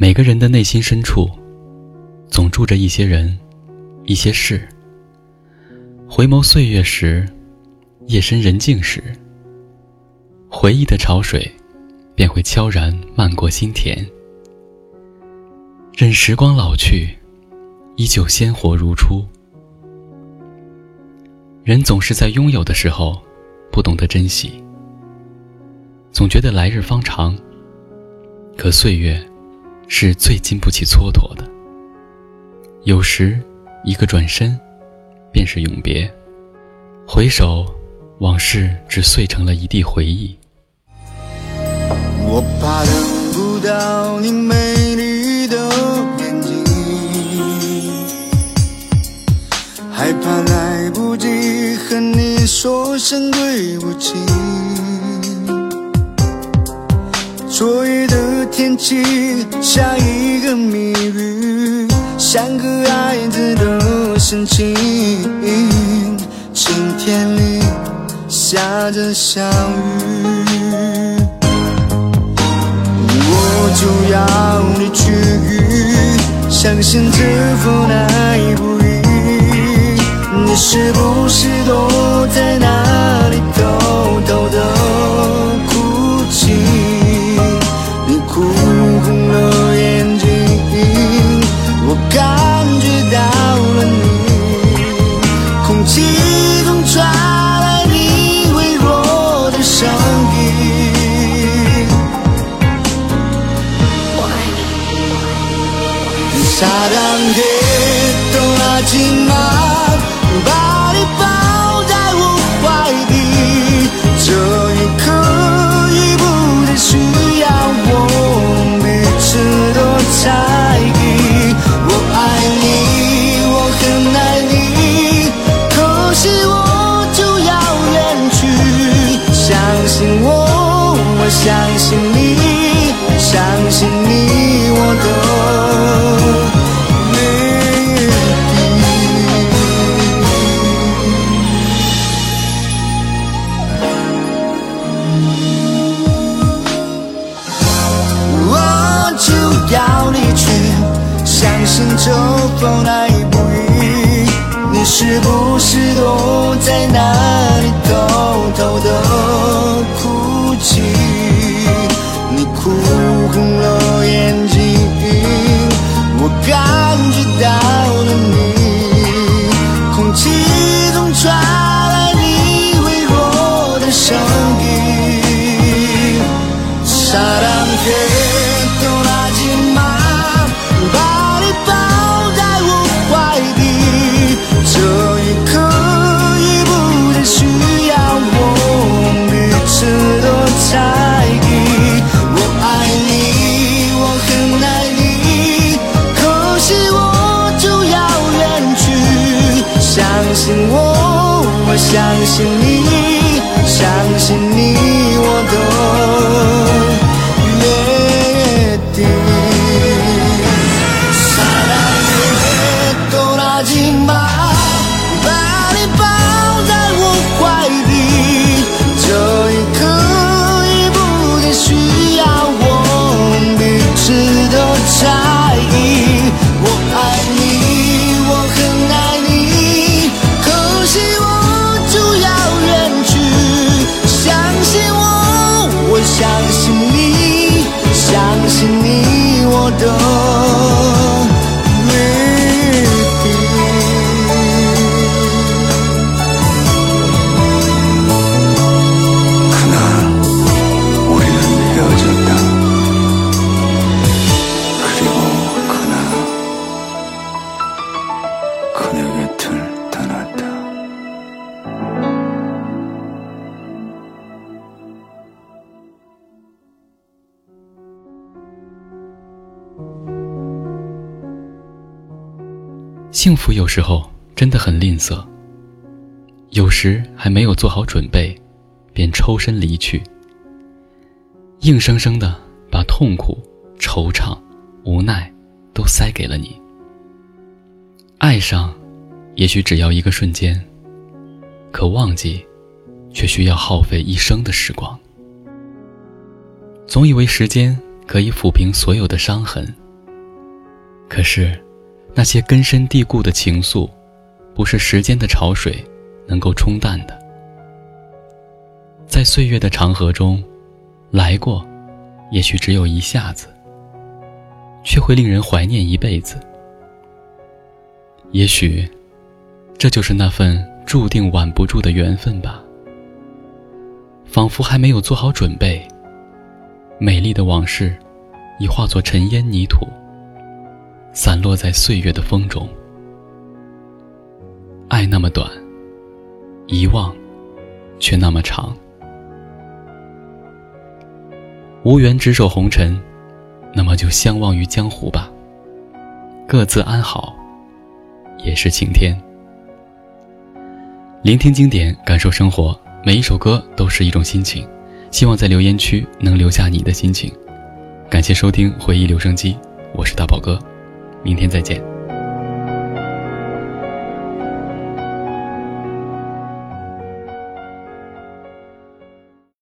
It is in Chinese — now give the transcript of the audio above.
每个人的内心深处，总住着一些人，一些事。回眸岁月时，夜深人静时，回忆的潮水便会悄然漫过心田。任时光老去，依旧鲜活如初。人总是在拥有的时候，不懂得珍惜，总觉得来日方长。可岁月，是最经不起蹉跎的。有时，一个转身，便是永别。回首，往事只碎成了一地回忆。我怕等不到你美丽的眼睛，害怕来不及和你说声对不起。天气像一个谜语，像个孩子的心情。晴天里下着小雨，我就要你去，相信这份爱不易。你是사랑해 떠나지 마， 把你抱在我怀里，这一刻已不再需要我们彼此的猜疑。我爱你，我很爱你，可惜我就要远去。相信我，我相信你， 要离去相信这份爱不易。你是不是躲在那里偷偷的哭泣？你哭红了眼睛，我感觉到了你，空气中传来你微弱的声相信我，我相信你，相信你，幸福有时候真的很吝啬，有时还没有做好准备，便抽身离去，硬生生的把痛苦、惆怅、无奈都塞给了你。爱上，也许只要一个瞬间，可忘记，却需要耗费一生的时光。总以为时间可以抚平所有的伤痕，可是，那些根深蒂固的情愫，不是时间的潮水能够冲淡的。在岁月的长河中，来过，也许只有一下子，却会令人怀念一辈子。也许，这就是那份注定挽不住的缘分吧。仿佛还没有做好准备，美丽的往事已化作尘烟泥土，散落在岁月的风中。爱那么短，遗忘却那么长。无缘执手红尘，那么就相忘于江湖吧。各自安好，也是晴天。聆听经典，感受生活。每一首歌都是一种心情，希望在留言区能留下你的心情。感谢收听回忆留声机，我是大宝哥，明天再见。